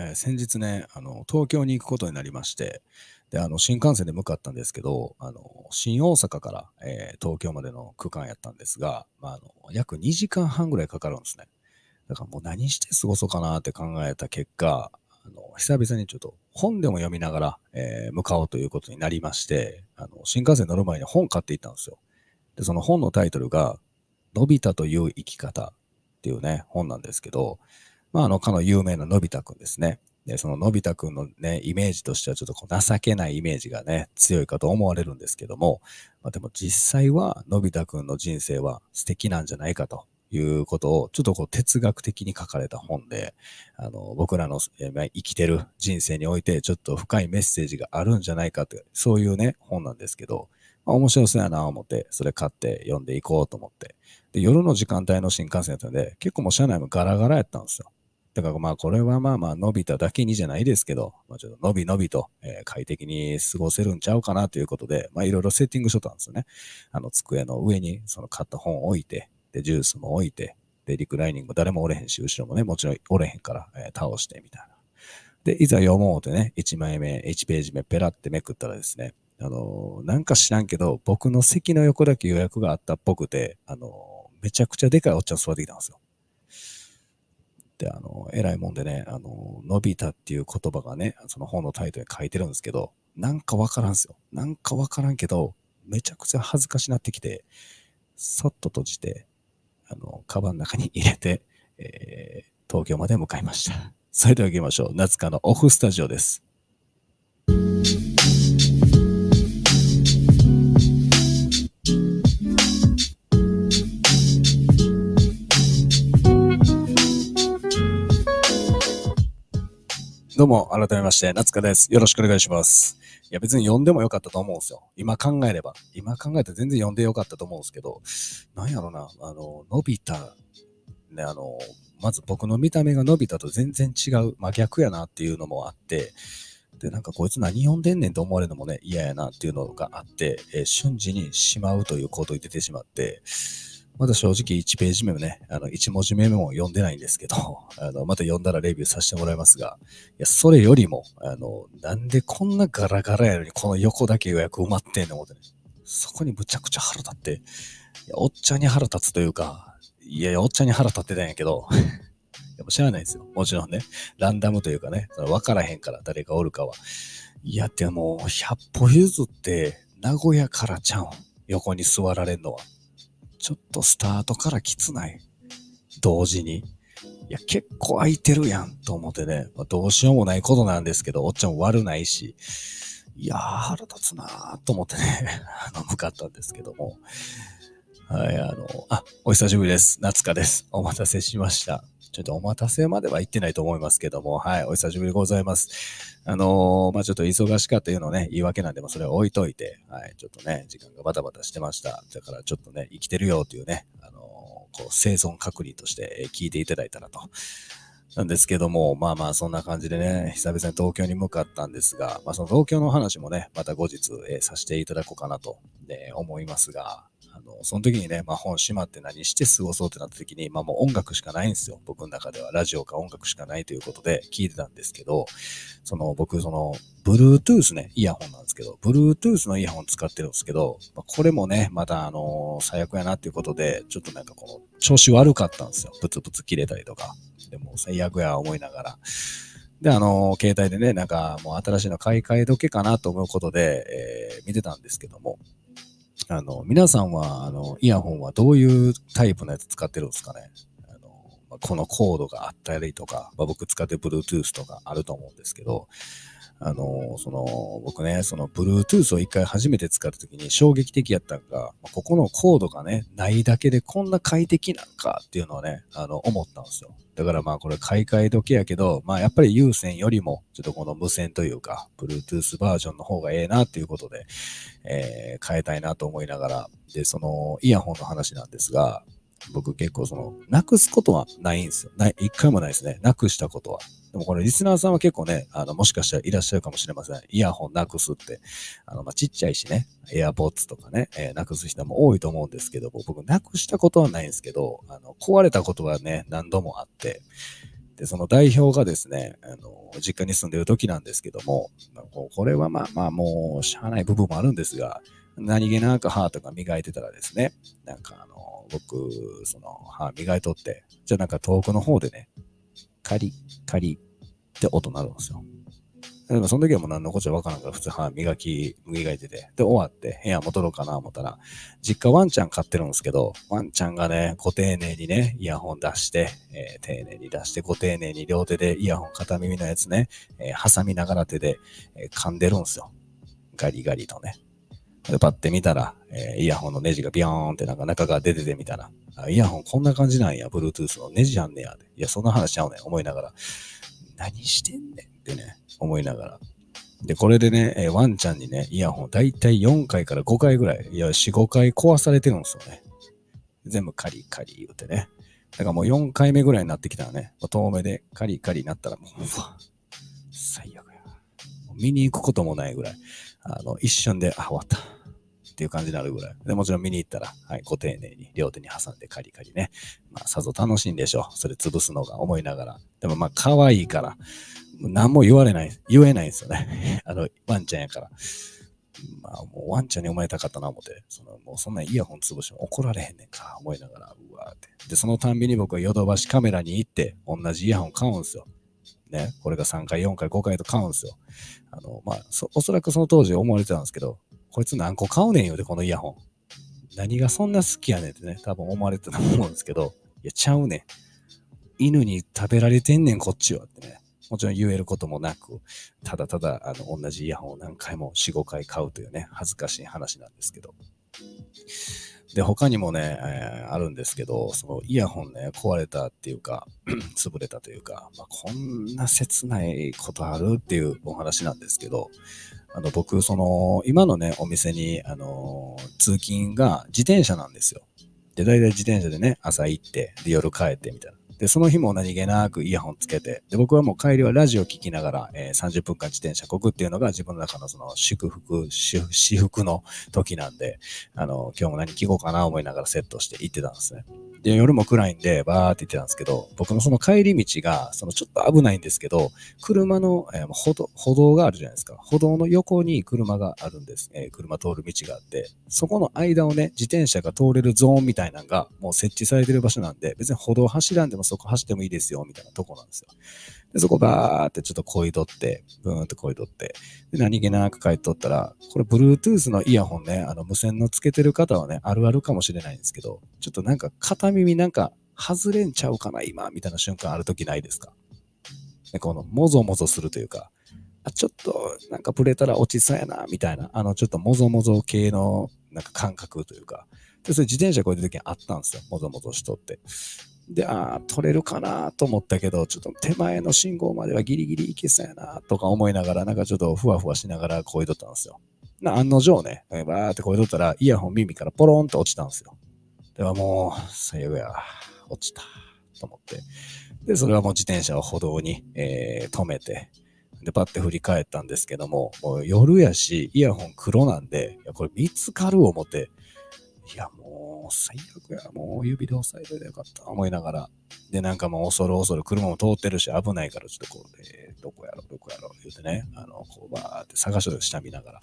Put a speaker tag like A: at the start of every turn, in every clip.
A: えー、先日ね、あの、東京に行くことになりまして、で、あの、新幹線で向かったんですけど、あの、新大阪から、えー、東京までの区間やったんですが、まあ、あの、約2時間半ぐらいかかるんですね。だからもう何して過ごそうかなって考えた結果、あの、久々にちょっと本でも読みながら、えー、向かおうということになりまして、あの、新幹線乗る前に本買って行ったんですよ。で、その本のタイトルが、のび太という生き方っていうね、本なんですけど、まあ、あの、かの有名なのび太くんですね。で、そののび太くんのね、イメージとしてはちょっとこう情けないイメージがね、強いかと思われるんですけども、まあ、でも実際はのび太くんの人生は素敵なんじゃないかということを、ちょっとこう哲学的に書かれた本で、あの、僕らの生きてる人生においてちょっと深いメッセージがあるんじゃないかという、そういうね、本なんですけど、まあ、面白そうやなと思って、それ買って読んでいこうと思って。で、夜の時間帯の新幹線だったんで、結構もう車内もガラガラやったんですよ。だからまあこれはまあまあ伸びただけにじゃないですけど、まあ、ちょっと伸び伸びと、え、快適に過ごせるんちゃうかなということで、まあいろいろセッティングしとったんですよね。あの机の上にその買った本を置いて、で、ジュースも置いて、で、リクライニング誰もおれへんし、後ろもね、もちろんおれへんから、え、倒してみたいな。で、いざ読もうってね、1枚目、1ページ目ペラってめくったらですね、あの、なんか知らんけど、僕の席の横だけ予約があったっぽくて、あの、めちゃくちゃでかいおっちゃん座ってきたんですよ。で、あの、偉いもんでね、あの、伸びたっていう言葉がね、その本のタイトルに書いてるんですけど、なんかわからんすよ。なんかわからんけど、めちゃくちゃ恥ずかしなってきて、そっと閉じて、あの、カバンの中に入れて、えー、東京まで向かいました。それでは行きましょう。夏香のオフスタジオです。どうも、改めまして、夏香です。よろしくお願いします。いや、別に読んでもよかったと思うんですよ。今考えれば。今考えたら全然読んでよかったと思うんですけど、なんやろな、あの、のび太、ね、あの、まず僕の見た目がのび太と全然違う、真逆やなっていうのもあって、で、なんかこいつ何読んでんねんと思われるのもね、嫌やなっていうのがあって、えー、瞬時にしまうという行動に出てしまって、まだ正直1ページ目もね、あの、1文字目も読んでないんですけど、あの、また読んだらレビューさせてもらいますが、いや、それよりも、あの、なんでこんなガラガラやのに、この横だけ予約埋まってんのってね、そこにむちゃくちゃ腹立って、いや、おっちゃんに腹立つというか、いやいや、おっちゃんに腹立ってたんやけど、でも知らないですよ。もちろんね、ランダムというかね、その分からへんから誰がおるかは。いや、でも、100歩譲って、名古屋からちゃん。横に座られんのは。ちょっとスタートからきつない？同時に？いや、結構空いてるやんと思ってね、まあ、どうしようもないことなんですけど、おっちゃん悪ないし、いやー、腹立つなーと思ってね、あの、向かったんですけども。はい、あの、あ、お久しぶりです。夏香です。お待たせしました。ちょっとお待たせまでは行ってないと思いますけども、はい、お久しぶりでございます。あのー、まあ、ちょっと忙しかったいうのね、言い訳なんでもそれは置いといて、はい、ちょっとね、時間がバタバタしてました。だからちょっとね、生きてるよというね、あのー、こう、生存確認として聞いていただいたらと。なんですけども、まあまあそんな感じでね、久々に東京に向かったんですが、まあその東京の話もね、また後日、えー、させていただこうかなと、ね、思いますが、あの、その時にね、まあ本閉まって何して過ごそうってなった時に、まあもう音楽しかないんですよ。僕の中では。ラジオか音楽しかないということで聞いてたんですけど、その僕、その、Bluetooth ね、イヤホンなんですけど、Bluetooth のイヤホン使ってるんですけど、まあ、これもね、またあの最悪やなっていうことで、ちょっとなんかこの、調子悪かったんですよ。プツプツ切れたりとか。でも最悪や思いながら。で、あの、携帯でね、なんかもう新しいの買い替え時かなと思うことで、えー、見てたんですけども、あの、皆さんは、あの、イヤホンはどういうタイプのやつ使ってるんですかね？あの、このコードがあったりとか、まあ、僕使って Bluetooth とかあると思うんですけど、あの、その、僕ね、その、Bluetooth を一回初めて使った時に衝撃的やったのが、ここのコードがね、ないだけでこんな快適なんかっていうのをね、あの、思ったんですよ。だからまあこれ買い替え時やけど、まあやっぱり有線よりも、ちょっとこの無線というか、Bluetooth バージョンの方がええなっていうことで、えー、変えたいなと思いながら、で、その、イヤホンの話なんですが、僕結構その、なくすことはないんですよ。ない、一回もないですね。なくしたことは。でもこれリスナーさんは結構ね、あの、もしかしたらいらっしゃるかもしれません。イヤホンなくすって。あの、まあ、ちっちゃいしね、エアポッツとかね、えー、なくす人も多いと思うんですけど、僕なくしたことはないんですけど、あの、壊れたことはね、何度もあって、で、その代表がですね、あの、実家に住んでる時なんですけども、これはまあまあもう、しゃあない部分もあるんですが、何気なく歯とか磨いてたらですね、なんかあの、僕、その歯磨いとって、じゃあなんか遠くの方でね、カリカリって音鳴るんですよ。でもその時はもう何のこっちゃわからんから普通歯磨き、磨いてて。で、終わって部屋戻ろうかな思ったら、実家ワンちゃん飼ってるんですけど、ワンちゃんがね、ご丁寧にね、イヤホン出して、えー、丁寧に出して、ご丁寧に両手でイヤホン片耳のやつね、えー、挟みながら手で、えー、噛んでるんですよ。ガリガリとね。で、パッて見たら、えー、イヤホンのネジがビヨーンってなんか中から出ててみたら、イヤホンこんな感じなんや、Bluetooth のネジあんねや。いや、そんな話ちゃうねん、思いながら。何してんねんってね、思いながら。で、これでね、え、ワンちゃんにね、イヤホン、だいたい4回から5回ぐらい、いや、4、5回壊されてるんですよね。全部カリカリ言うてね。だからもう4回目ぐらいになってきたらね、遠目でカリカリになったらもう、う、最悪や。見に行くこともないぐらい、あの、一瞬で、あ、終わった。っていう感じになるぐらい。で、もちろん見に行ったら、はい、ご丁寧に両手に挟んでカリカリね。まあ、さぞ楽しいんでしょう。それ潰すのが思いながら。でもまあ、可愛いから、何も言われない、言えないんですよね。あの、ワンちゃんやから。まあ、もうワンちゃんに思えたかったな思って、そのもうそんなイヤホン潰しても怒られへんねんか、思いながら、うわーって。で、そのたんびに僕はヨドバシカメラに行って、同じイヤホン買うんですよ。ね、これが3回、4回、5回と買うんですよ。あの、まあ、おそらくその当時思われてたんですけど、こいつ何個買うねんよで、このイヤホン。何がそんな好きやねんってね、多分思われてたと思うんですけど、いや、ちゃうねん。犬に食べられてんねん、こっちはってね。もちろん言えることもなく、ただただ、あの、同じイヤホンを何回も4、5回買うというね、恥ずかしい話なんですけど。で、他にもね、えー、あるんですけど、そのイヤホンね、壊れたっていうか、潰れたというか、まあ、こんな切ないことあるっていうお話なんですけど、あの、僕、その、今のね、お店に、あの、通勤が自転車なんですよ。で、大体自転車でね、朝行って、で、夜帰ってみたいな。で、その日も何気なくイヤホンつけて、で、僕はもう帰りはラジオ聞きながら、えー、30分間自転車こぐっていうのが自分の中のその祝福、私服の時なんで、あの、今日も何聞こうかな思いながらセットして行ってたんですね。で、夜も暗いんで、バーって言ってたんですけど、僕のその帰り道が、そのちょっと危ないんですけど、車の、えー、歩道、歩道があるじゃないですか。歩道の横に車があるんです。えー、車通る道があって、そこの間をね、自転車が通れるゾーンみたいなのがもう設置されてる場所なんで、別に歩道走らんでもそこ走ってもいいですよ、みたいなとこなんですよ。で、そこバーってちょっとこいどって、ブーンとこいどって、で、何気なく帰っとったら、これ Bluetooth のイヤホンね、あの無線のつけてる方はね、あるあるかもしれないんですけど、ちょっとなんか片耳なんか外れんちゃうかな、今、みたいな瞬間あるときないですか？で、この、もぞもぞするというか、あ、ちょっと、なんかブレたら落ちそうやな、みたいな、あの、ちょっともぞもぞ系の、なんか感覚というか、で、それ自転車こういう時にあったんですよ。もぞもぞしとって。で、ああ、取れるかなと思ったけど、ちょっと手前の信号まではギリギリ行けそうやなとか思いながら、なんかちょっとふわふわしながらこいとったんですよ。な、案の定ね、バーってこいとったら、イヤホン耳からポロンと落ちたんですよ。ではもう、最悪や、落ちた、と思って。で、それはもう自転車を歩道に、えー、止めて、で、パッて振り返ったんですけども、もう夜やし、イヤホン黒なんで、いや、これ見つかる思って、いや、もう最悪や。もう指で押さえといてよかった。思いながら。で、なんかもう恐る恐る車も通ってるし危ないから、ちょっとこう、えー、どこやろ、どこやろ、言うてね、あの、こうバーって探しと下見ながら。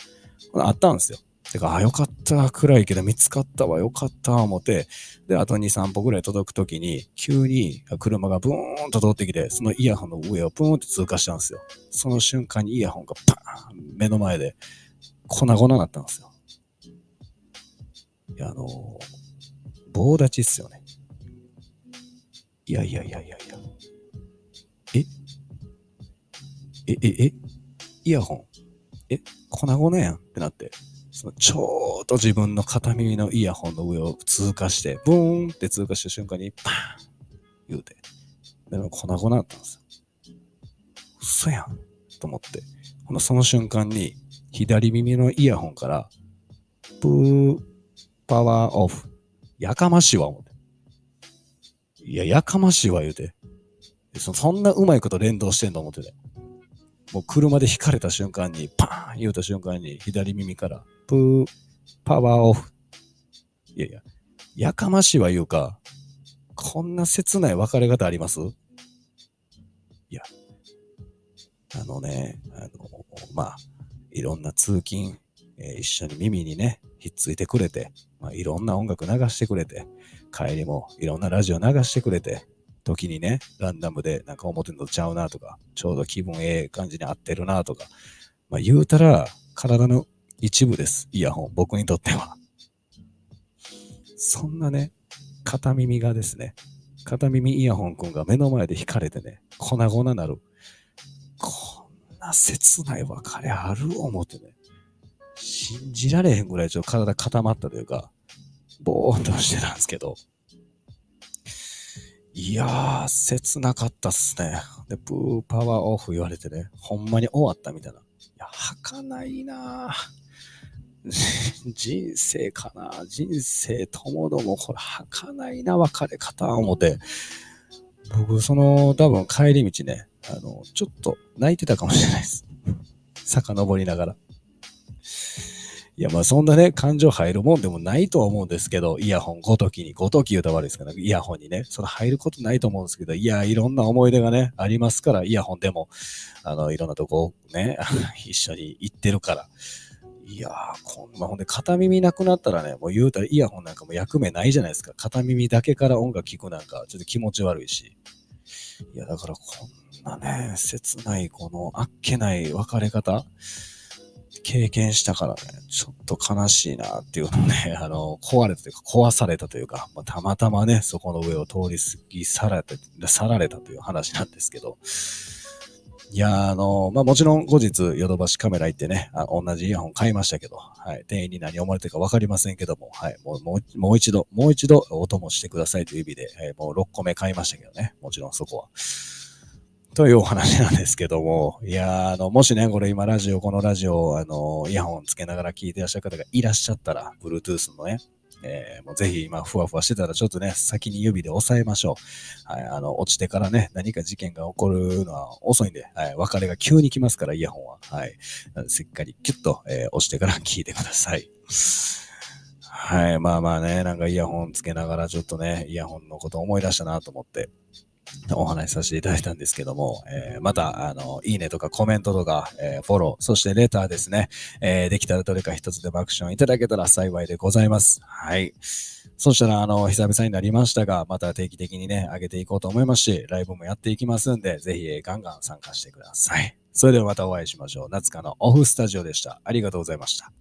A: あったんですよ。てか、あ、よかった、暗いけど見つかったわ、よかった、思って、で、あと2、3歩ぐらい届くときに、急に車がブーンと通ってきて、そのイヤホンの上をブーンって通過したんですよ。その瞬間にイヤホンがパーン目の前で粉々になったんですよ。あの、棒立ちっすよね。いやいやいやいやいや。え？え、え、え、イヤホン？え、粉々やん？ってなって、そのちょうど自分の片耳のイヤホンの上を通過して、ブーンって通過した瞬間に、パーン！言うて、でも粉々だったんですよ。嘘やん！と思って、ほなその瞬間に、左耳のイヤホンから、ブーパワーオフ。やかましいわ、思って。いや、やかましいわ、言うて。そそんなうまいこと連動してんの思ってて。もう車で引かれた瞬間に、パーン言うた瞬間に、左耳から、プー、パワーオフ。いやいや、やかましいわ言うか、こんな切ない別れ方あります？いや、あのね、あの、まあ、いろんな通勤、えー、一緒に耳にね、ひっついてくれて、まあ、いろんな音楽流してくれて、帰りもいろんなラジオ流してくれて、時にね、ランダムでなんか思ってんのちゃうなとか、ちょうど気分ええ感じに合ってるなとか、まあ言うたら体の一部です。イヤホン、僕にとっては。そんなね、片耳がですね、片耳イヤホンくんが目の前で弾かれてね、粉々なる。こんな切ない別れある思ってね、信じられへんぐらいちょっと体固まったというか、ぼーっとしてたんですけど、いやー、切なかったっすね。で、ブーパワーオフ言われてね、ほんまに終わったみたいな。いや、儚いな 人生かな人生ともども、これ儚いな別れ方思って、僕、その、多分帰り道ね、あの、ちょっと泣いてたかもしれないです。遡りながら。いや、まあそんなね、感情入るもんでもないと思うんですけど、イヤホンごときに、ごとき言うたら悪いですから、イヤホンにね、その入ることないと思うんですけど、いや、いろんな思い出がね、ありますから、イヤホンでも、あの、いろんなとこね、一緒に行ってるから。いやー、こんな、ほんで片耳なくなったらね、もう言うたらイヤホンなんかも役目ないじゃないですか。片耳だけから音楽聴くなんか、ちょっと気持ち悪いし。いや、だからこんなね、切ない、このあっけない別れ方。経験したからね、ちょっと悲しいなっていうのね、あの、壊れたというか、壊されたというか、まあ、たまたまね、そこの上を通り過ぎ去られて、去られたという話なんですけど、いや、あの、まあ、もちろん後日、ヨドバシカメラ行ってね、あ同じイヤホン買いましたけど、はい、店員に何思われてるかわかりませんけども、はい、もう、もう、もう一度、もう一度お供してくださいという意味で、えー、もう6個目買いましたけどね、もちろんそこは。というお話なんですけども、いやあの、もしね、これ今ラジオ、このラジオ、あの、イヤホンつけながら聞いてらっしゃる方がいらっしゃったら、Bluetooth のね、えー、もうぜひ今、ふわふわしてたら、ちょっとね、先に指で押さえましょう。はい、あの、落ちてからね、何か事件が起こるのは遅いんで、はい、別れが急に来ますから、イヤホンは。はい。しっかりキュッと、えー、押してから聞いてください。はい、まあまあね、なんかイヤホンつけながらちょっとね、イヤホンのこと思い出したなと思って、お話しさせていただいたんですけども、えー、また、あの、いいねとかコメントとか、えー、フォロー、そしてレターですね、えー、できたらどれか一つでもアクションいただけたら幸いでございます。はい。そしたら、あの、久々になりましたが、また定期的にね、上げていこうと思いますし、ライブもやっていきますんで、ぜひ、ガンガン参加してください。それではまたお会いしましょう。夏香のオフスタジオでした。ありがとうございました。